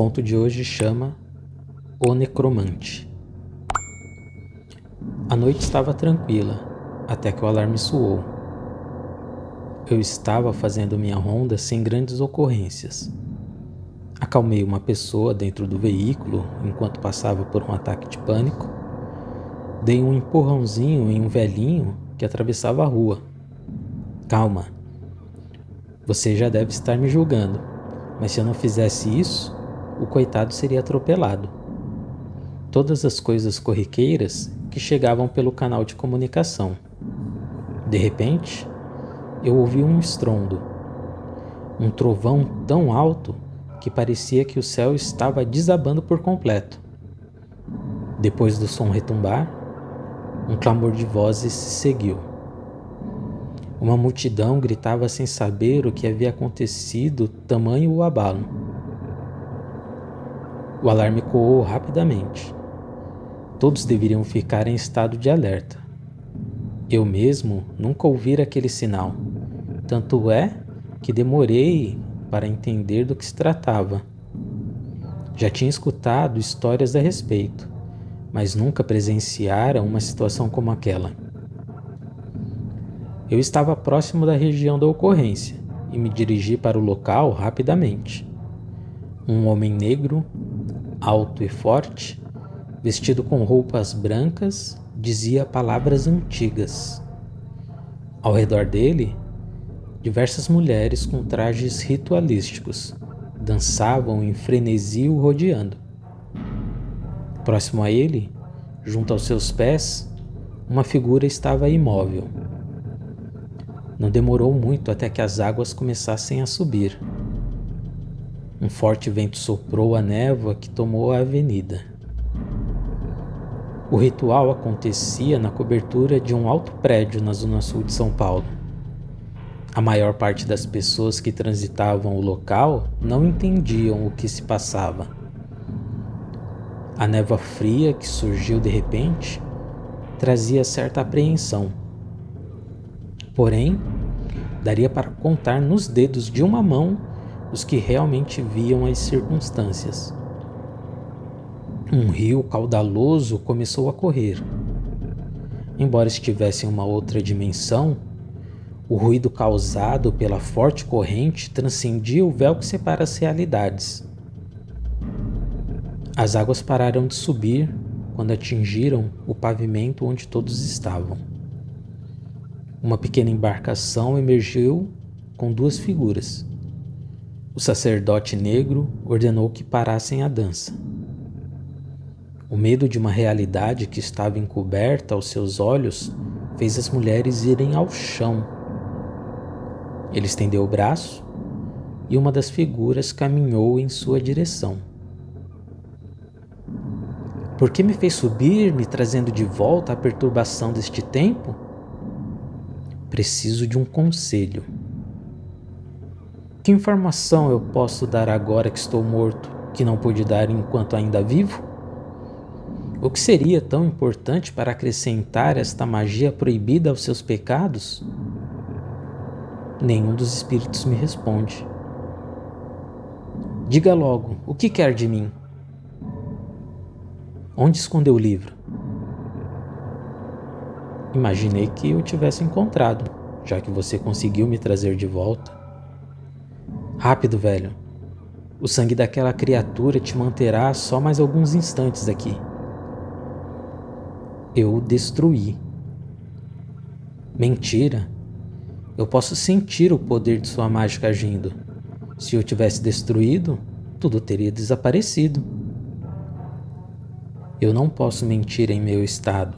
conto de hoje chama O Necromante. A noite estava tranquila, até que o alarme soou. Eu estava fazendo minha ronda sem grandes ocorrências. Acalmei uma pessoa dentro do veículo enquanto passava por um ataque de pânico. Dei um empurrãozinho em um velhinho que atravessava a rua. Calma. Você já deve estar me julgando, mas se eu não fizesse isso, o coitado seria atropelado. Todas as coisas corriqueiras que chegavam pelo canal de comunicação. De repente, eu ouvi um estrondo, um trovão tão alto que parecia que o céu estava desabando por completo. Depois do som retumbar, um clamor de vozes se seguiu. Uma multidão gritava sem saber o que havia acontecido, tamanho o abalo. O alarme coou rapidamente. Todos deveriam ficar em estado de alerta. Eu mesmo nunca ouvira aquele sinal. Tanto é que demorei para entender do que se tratava. Já tinha escutado histórias a respeito, mas nunca presenciara uma situação como aquela. Eu estava próximo da região da ocorrência e me dirigi para o local rapidamente. Um homem negro alto e forte, vestido com roupas brancas, dizia palavras antigas. Ao redor dele, diversas mulheres com trajes ritualísticos dançavam em frenesi o rodeando. Próximo a ele, junto aos seus pés, uma figura estava imóvel. Não demorou muito até que as águas começassem a subir. Um forte vento soprou a névoa que tomou a avenida. O ritual acontecia na cobertura de um alto prédio na zona sul de São Paulo. A maior parte das pessoas que transitavam o local não entendiam o que se passava. A névoa fria que surgiu de repente trazia certa apreensão. Porém, daria para contar nos dedos de uma mão os que realmente viam as circunstâncias. Um rio caudaloso começou a correr. Embora estivesse em uma outra dimensão, o ruído causado pela forte corrente transcendia o véu que separa as realidades. As águas pararam de subir quando atingiram o pavimento onde todos estavam. Uma pequena embarcação emergiu com duas figuras. O sacerdote negro ordenou que parassem a dança. O medo de uma realidade que estava encoberta aos seus olhos fez as mulheres irem ao chão. Ele estendeu o braço e uma das figuras caminhou em sua direção. Por que me fez subir, me trazendo de volta à perturbação deste tempo? Preciso de um conselho. Que informação eu posso dar agora que estou morto, que não pude dar enquanto ainda vivo? O que seria tão importante para acrescentar esta magia proibida aos seus pecados? Nenhum dos espíritos me responde. Diga logo, o que quer de mim? Onde escondeu o livro? Imaginei que eu tivesse encontrado, já que você conseguiu me trazer de volta. Rápido, velho. O sangue daquela criatura te manterá só mais alguns instantes aqui. Eu o destruí. Mentira. Eu posso sentir o poder de sua mágica agindo. Se eu tivesse destruído, tudo teria desaparecido. Eu não posso mentir em meu estado.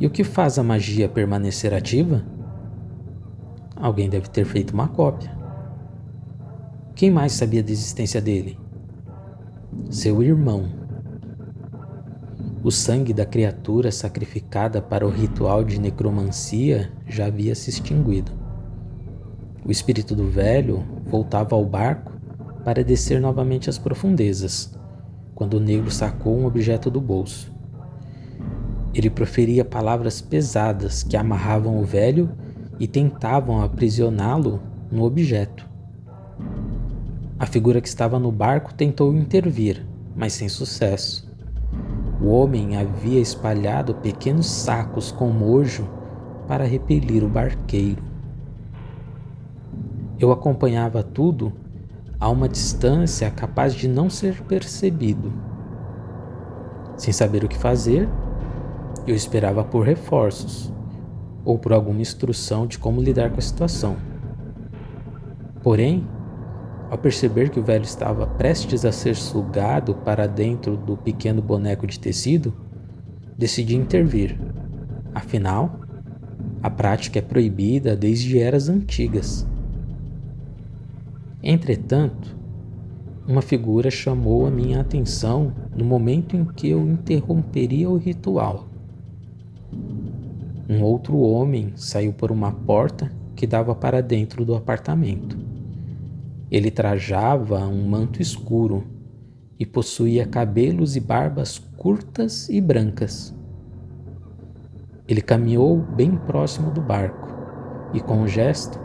E o que faz a magia permanecer ativa? Alguém deve ter feito uma cópia. Quem mais sabia da existência dele? Seu irmão. O sangue da criatura sacrificada para o ritual de necromancia já havia se extinguido. O espírito do velho voltava ao barco para descer novamente às profundezas, quando o negro sacou um objeto do bolso. Ele proferia palavras pesadas que amarravam o velho e tentavam aprisioná-lo no objeto. A figura que estava no barco tentou intervir, mas sem sucesso. O homem havia espalhado pequenos sacos com mojo para repelir o barqueiro. Eu acompanhava tudo a uma distância capaz de não ser percebido. Sem saber o que fazer, eu esperava por reforços ou por alguma instrução de como lidar com a situação. Porém, ao perceber que o velho estava prestes a ser sugado para dentro do pequeno boneco de tecido, decidi intervir. Afinal, a prática é proibida desde eras antigas. Entretanto, uma figura chamou a minha atenção no momento em que eu interromperia o ritual. Um outro homem saiu por uma porta que dava para dentro do apartamento. Ele trajava um manto escuro e possuía cabelos e barbas curtas e brancas. Ele caminhou bem próximo do barco e, com um gesto,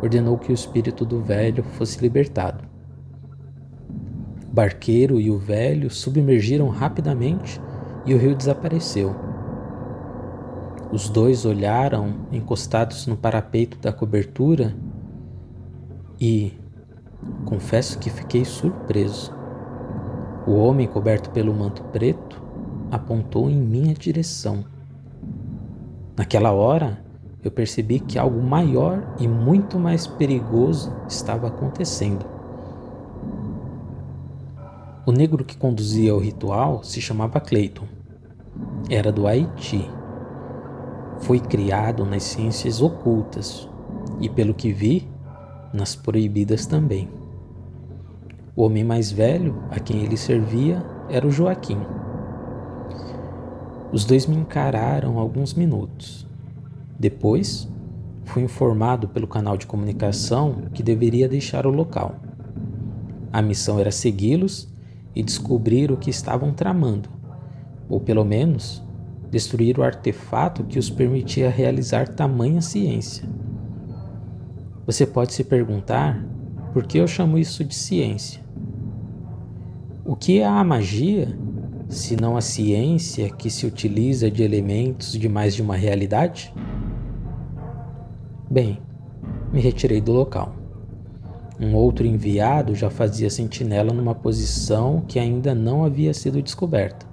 ordenou que o espírito do velho fosse libertado. O barqueiro e o velho submergiram rapidamente e o rio desapareceu. Os dois olharam encostados no parapeito da cobertura e confesso que fiquei surpreso. O homem coberto pelo manto preto apontou em minha direção. Naquela hora, eu percebi que algo maior e muito mais perigoso estava acontecendo. O negro que conduzia o ritual se chamava Clayton. Era do Haiti. Foi criado nas ciências ocultas e, pelo que vi, nas proibidas também. O homem mais velho a quem ele servia era o Joaquim. Os dois me encararam alguns minutos. Depois, fui informado pelo canal de comunicação que deveria deixar o local. A missão era segui-los e descobrir o que estavam tramando, ou pelo menos destruir o artefato que os permitia realizar tamanha ciência. Você pode se perguntar por que eu chamo isso de ciência. O que é a magia, se não a ciência que se utiliza de elementos de mais de uma realidade? Bem, me retirei do local. Um outro enviado já fazia sentinela numa posição que ainda não havia sido descoberta.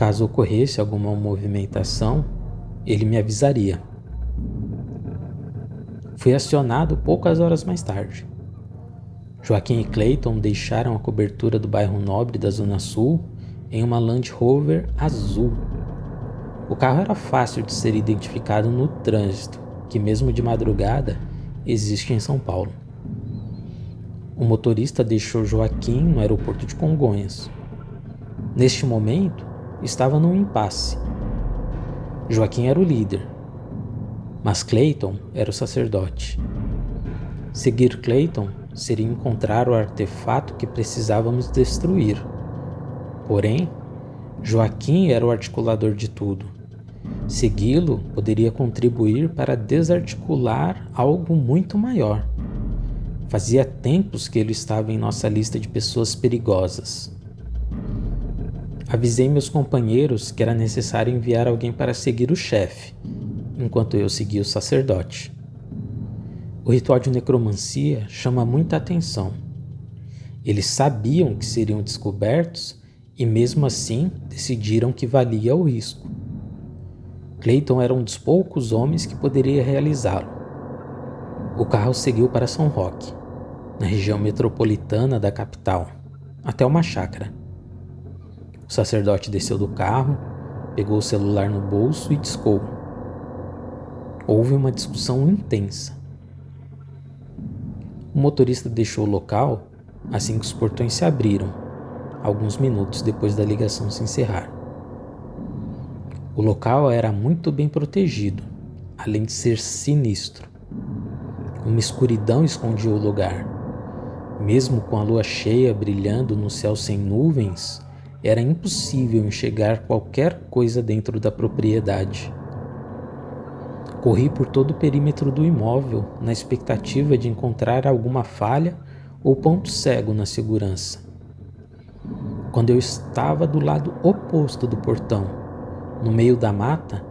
Caso ocorresse alguma movimentação, ele me avisaria. Fui acionado poucas horas mais tarde. Joaquim e Clayton deixaram a cobertura do bairro nobre da Zona Sul em uma Land Rover azul. O carro era fácil de ser identificado no trânsito que, mesmo de madrugada, existe em São Paulo. O motorista deixou Joaquim no aeroporto de Congonhas. Neste momento, estava num impasse. Joaquim era o líder, mas Clayton era o sacerdote. Seguir Clayton seria encontrar o artefato que precisávamos destruir. Porém, Joaquim era o articulador de tudo Segui-lo poderia contribuir para desarticular algo muito maior. Fazia tempos que ele estava em nossa lista de pessoas perigosas. Avisei meus companheiros que era necessário enviar alguém para seguir o chefe, enquanto eu seguia o sacerdote. O ritual de necromancia chama muita atenção. Eles sabiam que seriam descobertos e, mesmo assim, decidiram que valia o risco. Clayton era um dos poucos homens que poderia realizá-lo. O carro seguiu para São Roque, na região metropolitana da capital, até uma chácara. O sacerdote desceu do carro, pegou o celular no bolso e discou. Houve uma discussão intensa. O motorista deixou o local assim que os portões se abriram, alguns minutos depois da ligação se encerrar. O local era muito bem protegido, além de ser sinistro. Uma escuridão escondia o lugar. Mesmo com a lua cheia brilhando no céu sem nuvens, era impossível enxergar qualquer coisa dentro da propriedade. Corri por todo o perímetro do imóvel na expectativa de encontrar alguma falha ou ponto cego na segurança. Quando eu estava do lado oposto do portão, no meio da mata,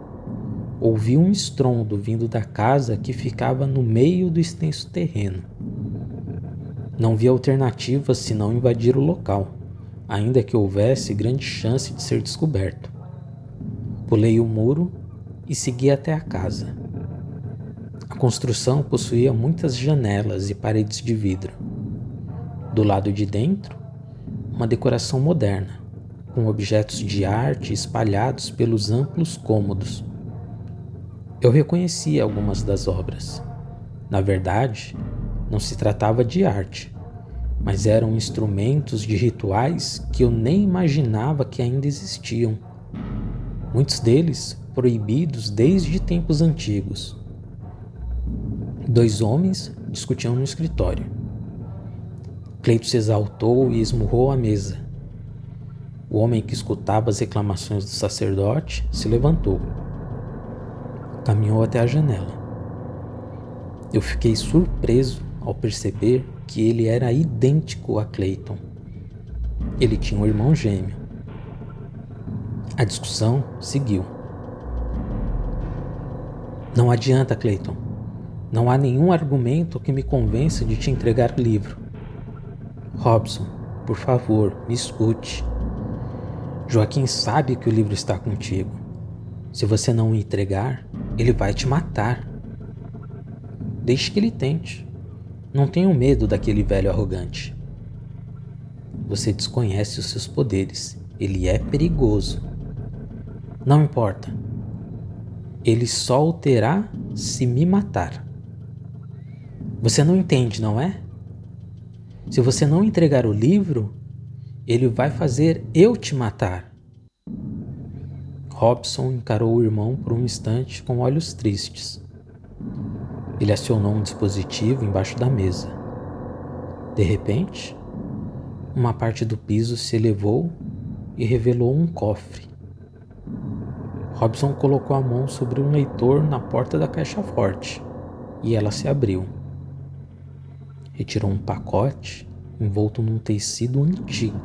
ouvi um estrondo vindo da casa que ficava no meio do extenso terreno. Não vi alternativa senão invadir o local, ainda que houvesse grande chance de ser descoberto. Pulei o muro e segui até a casa. A construção possuía muitas janelas e paredes de vidro. Do lado de dentro, uma decoração moderna, com objetos de arte espalhados pelos amplos cômodos. Eu reconhecia algumas das obras. Na verdade, não se tratava de arte, mas eram instrumentos de rituais que eu nem imaginava que ainda existiam. Muitos deles proibidos desde tempos antigos. Dois homens discutiam no escritório. Cleito se exaltou e esmurrou a mesa. O homem que escutava as reclamações do sacerdote se levantou. Caminhou até a janela. Eu fiquei surpreso ao perceber que ele era idêntico a Clayton. Ele tinha um irmão gêmeo. A discussão seguiu. Não adianta, Clayton. Não há nenhum argumento que me convença de te entregar o livro. Robson, por favor, me escute. Joaquim sabe que o livro está contigo. Se você não o entregar, ele vai te matar. Deixe que ele tente. Não tenha medo daquele velho arrogante. Você desconhece os seus poderes. Ele é perigoso. Não importa. Ele só o terá se me matar. Você não entende, não é? Se você não entregar o livro, ele vai fazer eu te matar. Robson encarou o irmão por um instante com olhos tristes. Ele acionou um dispositivo embaixo da mesa. De repente, uma parte do piso se elevou e revelou um cofre. Robson colocou a mão sobre um leitor na porta da caixa forte e ela se abriu. Retirou um pacote envolto num tecido antigo.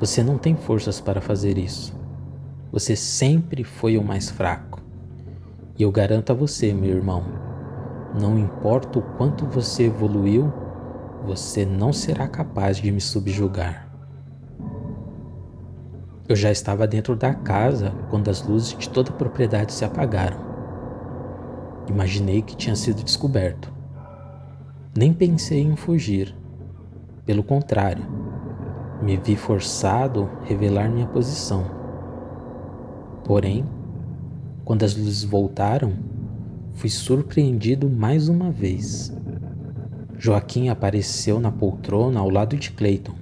Você não tem forças para fazer isso. Você sempre foi o mais fraco. E eu garanto a você, meu irmão, não importa o quanto você evoluiu, você não será capaz de me subjugar. Eu já estava dentro da casa quando as luzes de toda a propriedade se apagaram. Imaginei que tinha sido descoberto. Nem pensei em fugir. Pelo contrário, me vi forçado a revelar minha posição. Porém, quando as luzes voltaram, fui surpreendido mais uma vez. Joaquim apareceu na poltrona ao lado de Clayton.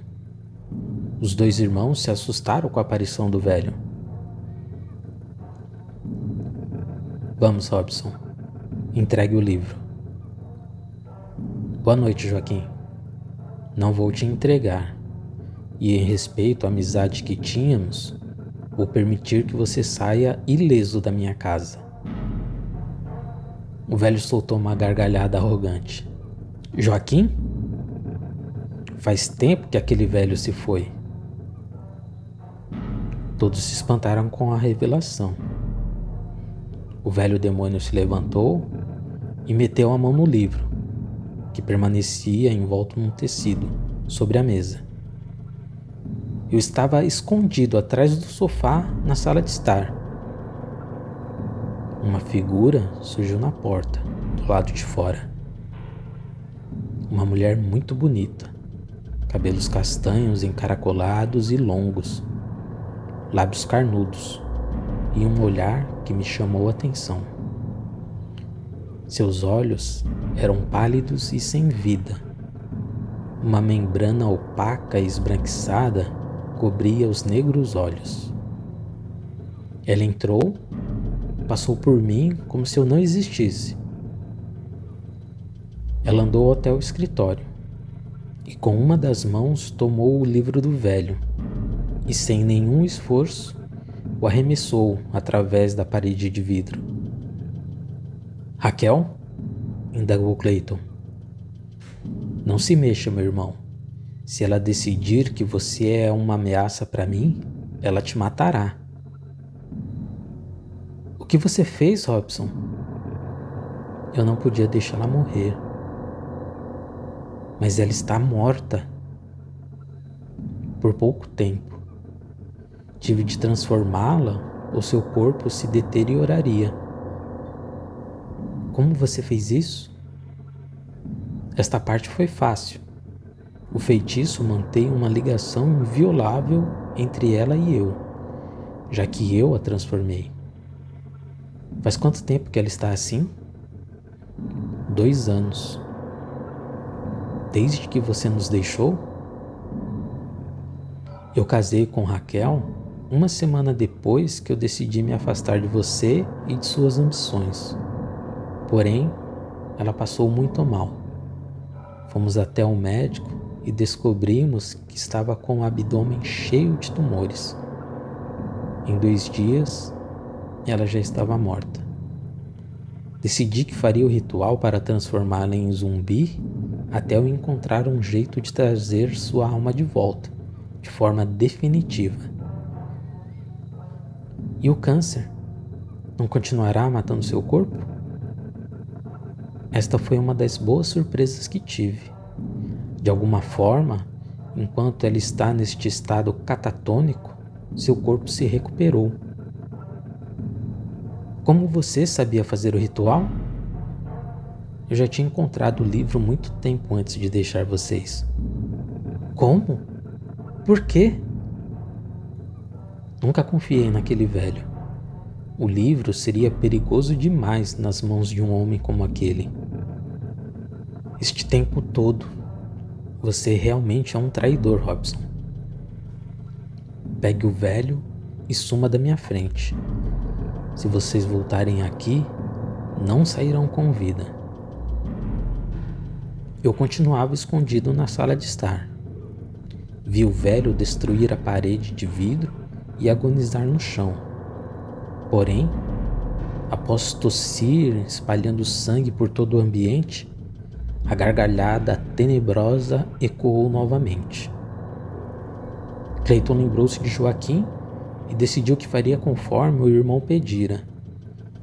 Os dois irmãos se assustaram com a aparição do velho. Vamos, Robson. Entregue o livro. Boa noite, Joaquim. Não vou te entregar. E em respeito à amizade que tínhamos, vou permitir que você saia ileso da minha casa. O velho soltou uma gargalhada arrogante. Joaquim? Faz tempo que aquele velho se foi. Todos se espantaram com a revelação. O velho demônio se levantou e meteu a mão no livro, que permanecia envolto num tecido, sobre a mesa. Eu estava escondido atrás do sofá na sala de estar. Uma figura surgiu na porta, do lado de fora. Uma mulher muito bonita, cabelos castanhos encaracolados e longos lábios carnudos e um olhar que me chamou a atenção. Seus olhos eram pálidos e sem vida. Uma membrana opaca e esbranquiçada cobria os negros olhos. Ela entrou, passou por mim como se eu não existisse. Ela andou até o escritório e, com uma das mãos, tomou o livro do velho e, sem nenhum esforço, o arremessou através da parede de vidro. Raquel? indagou Clayton. Não se mexa, meu irmão. Se ela decidir que você é uma ameaça para mim, ela te matará. O que você fez, Robson? Eu não podia deixá-la morrer. Mas ela está morta. Por pouco tempo. Tive de transformá-la ou seu corpo se deterioraria. Como você fez isso? Esta parte foi fácil. O feitiço mantém uma ligação inviolável entre ela e eu, já que eu a transformei. Faz quanto tempo que ela está assim? Dois anos. Desde que você nos deixou? Eu casei com Raquel uma semana depois que eu decidi me afastar de você e de suas ambições. Porém, ela passou muito mal. Fomos até o um médico e descobrimos que estava com o abdômen cheio de tumores. Em dois dias, ela já estava morta. Decidi que faria o ritual para transformá-la em zumbi até eu encontrar um jeito de trazer sua alma de volta, de forma definitiva. E o câncer? Não continuará matando seu corpo? Esta foi uma das boas surpresas que tive. De alguma forma, enquanto ela está neste estado catatônico, seu corpo se recuperou. Como você sabia fazer o ritual? Eu já tinha encontrado o livro muito tempo antes de deixar vocês. Como? Por quê? Nunca confiei naquele velho. O livro seria perigoso demais nas mãos de um homem como aquele. Este tempo todo você realmente é um traidor, Robson. Pegue o velho e suma da minha frente. Se vocês voltarem aqui, não sairão com vida. Eu continuava escondido na sala de estar. Vi o velho destruir a parede de vidro e agonizar no chão. Porém, após tossir, espalhando sangue por todo o ambiente, a gargalhada tenebrosa ecoou novamente. Cleiton lembrou-se de Joaquim e decidiu que faria conforme o irmão pedira.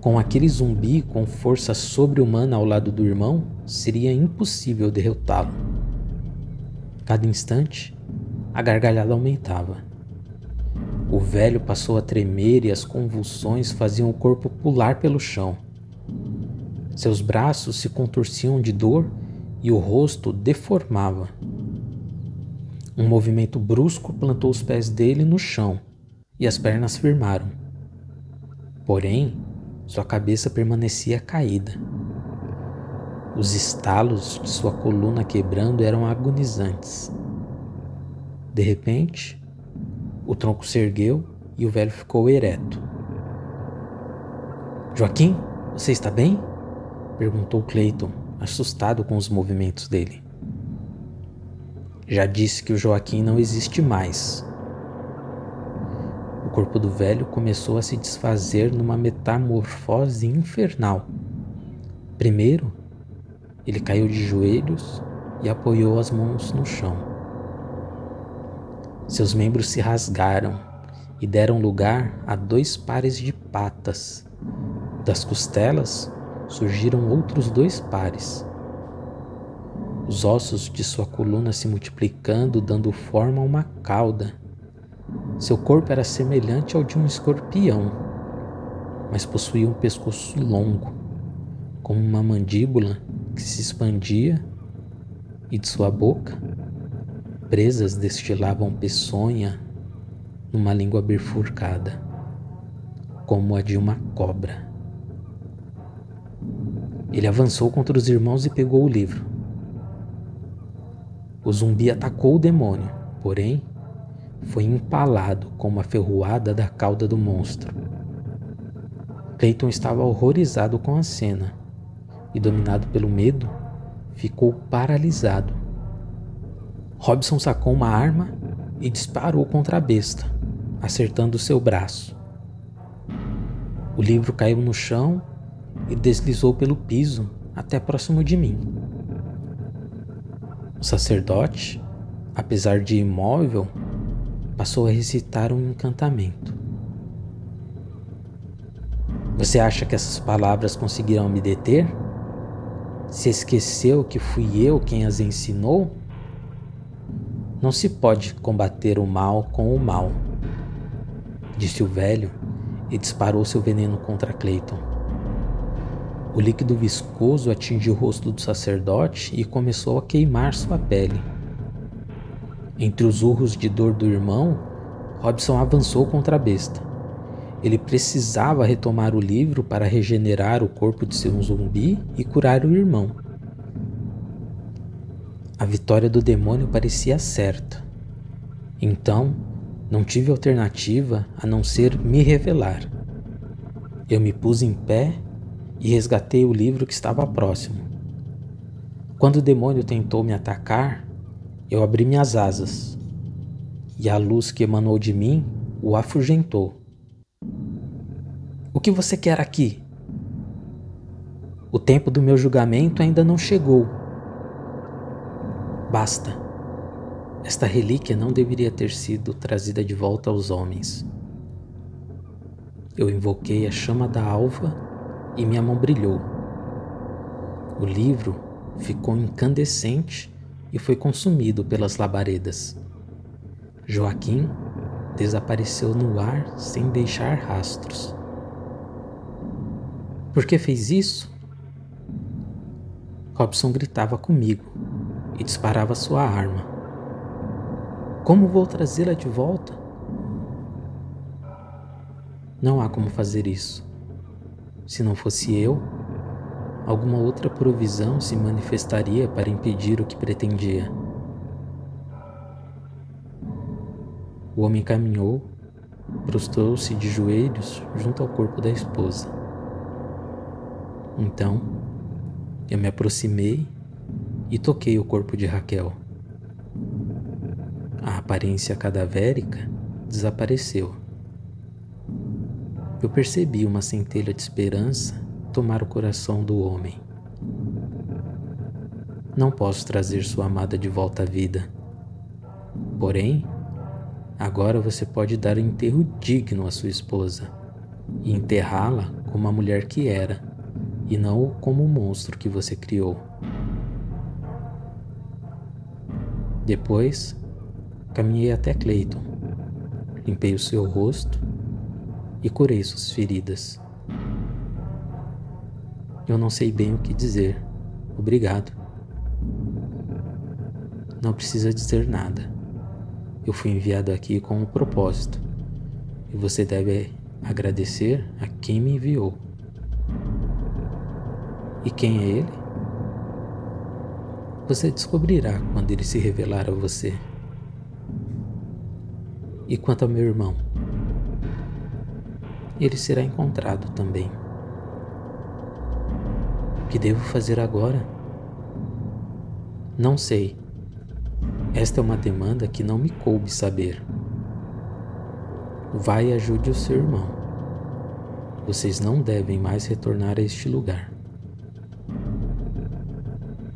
Com aquele zumbi com força sobre-humana ao lado do irmão, seria impossível derrotá-lo. Cada instante, a gargalhada aumentava. O velho passou a tremer e as convulsões faziam o corpo pular pelo chão. Seus braços se contorciam de dor e o rosto deformava. Um movimento brusco plantou os pés dele no chão e as pernas firmaram. Porém, sua cabeça permanecia caída. Os estalos de sua coluna quebrando eram agonizantes. De repente, o tronco se ergueu e o velho ficou ereto. Joaquim, você está bem? perguntou Clayton assustado com os movimentos dele. Já disse que o Joaquim não existe mais. O corpo do velho começou a se desfazer numa metamorfose infernal. Primeiro, ele caiu de joelhos e apoiou as mãos no chão. Seus membros se rasgaram e deram lugar a dois pares de patas. Das costelas surgiram outros dois pares. Os ossos de sua coluna se multiplicando, dando forma a uma cauda. Seu corpo era semelhante ao de um escorpião, mas possuía um pescoço longo, com uma mandíbula que se expandia, e de sua boca, presas destilavam peçonha numa língua bifurcada, como a de uma cobra. Ele avançou contra os irmãos e pegou o livro. O zumbi atacou o demônio, porém, foi empalado com uma ferroada da cauda do monstro. Clayton estava horrorizado com a cena e, dominado pelo medo, ficou paralisado. Robson sacou uma arma e disparou contra a besta, acertando seu braço. O livro caiu no chão e deslizou pelo piso, até próximo de mim. O sacerdote, apesar de imóvel, passou a recitar um encantamento. Você acha que essas palavras conseguirão me deter? Se esqueceu que fui eu quem as ensinou? Não se pode combater o mal com o mal, disse o velho e disparou seu veneno contra Clayton. O líquido viscoso atingiu o rosto do sacerdote e começou a queimar sua pele. Entre os urros de dor do irmão, Robson avançou contra a besta. Ele precisava retomar o livro para regenerar o corpo de seu zumbi e curar o irmão. A vitória do demônio parecia certa. Então, não tive alternativa a não ser me revelar. Eu me pus em pé e resgatei o livro que estava próximo. Quando o demônio tentou me atacar, eu abri minhas asas e a luz que emanou de mim o afugentou. O que você quer aqui? O tempo do meu julgamento ainda não chegou. Basta. Esta relíquia não deveria ter sido trazida de volta aos homens. Eu invoquei a chama da alva e minha mão brilhou. O livro ficou incandescente e foi consumido pelas labaredas. Joaquim desapareceu no ar sem deixar rastros. Por que fez isso? Robson gritava comigo e disparava sua arma. Como vou trazê-la de volta? Não há como fazer isso. Se não fosse eu, alguma outra provisão se manifestaria para impedir o que pretendia. O homem caminhou, prostrou-se de joelhos junto ao corpo da esposa. Então, eu me aproximei e toquei o corpo de Raquel. A aparência cadavérica desapareceu. Eu percebi uma centelha de esperança tomar o coração do homem. Não posso trazer sua amada de volta à vida. Porém, agora você pode dar um enterro digno à sua esposa e enterrá-la como a mulher que era e não como o monstro que você criou. Depois, caminhei até Clayton, limpei o seu rosto e curei suas feridas. Eu não sei bem o que dizer. Obrigado. Não precisa dizer nada. Eu fui enviado aqui com um propósito e você deve agradecer a quem me enviou. E quem é ele? Você descobrirá quando ele se revelar a você. E quanto ao meu irmão? Ele será encontrado também. O que devo fazer agora? Não sei. Esta é uma demanda que não me coube saber. Vai e ajude o seu irmão. Vocês não devem mais retornar a este lugar.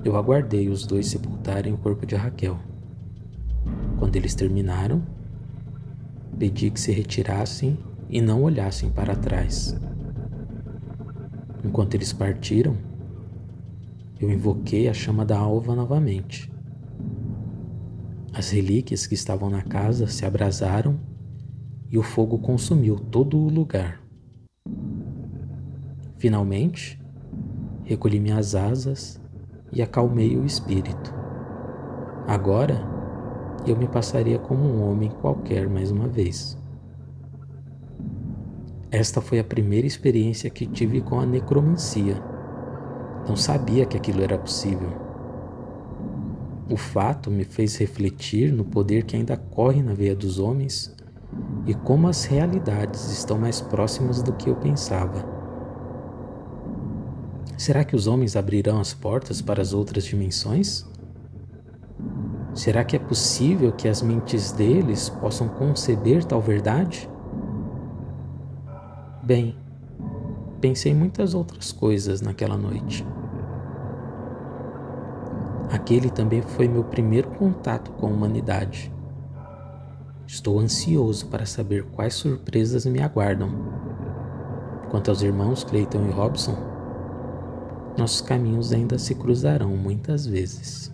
Eu aguardei os dois sepultarem o corpo de Raquel. Quando eles terminaram, pedi que se retirassem e não olhassem para trás. Enquanto eles partiram, eu invoquei a chama da alva novamente. As relíquias que estavam na casa se abrasaram e o fogo consumiu todo o lugar. Finalmente, recolhi minhas asas e acalmei o espírito. Agora, eu me passaria como um homem qualquer mais uma vez. Esta foi a primeira experiência que tive com a necromancia. Não sabia que aquilo era possível. O fato me fez refletir no poder que ainda corre na veia dos homens e como as realidades estão mais próximas do que eu pensava. Será que os homens abrirão as portas para as outras dimensões? Será que é possível que as mentes deles possam conceber tal verdade? Bem, pensei muitas outras coisas naquela noite. aquele também foi meu primeiro contato com a humanidade. Estou ansioso para saber quais surpresas me aguardam. Quanto aos irmãos Clayton e Robson, nossos caminhos ainda se cruzarão muitas vezes.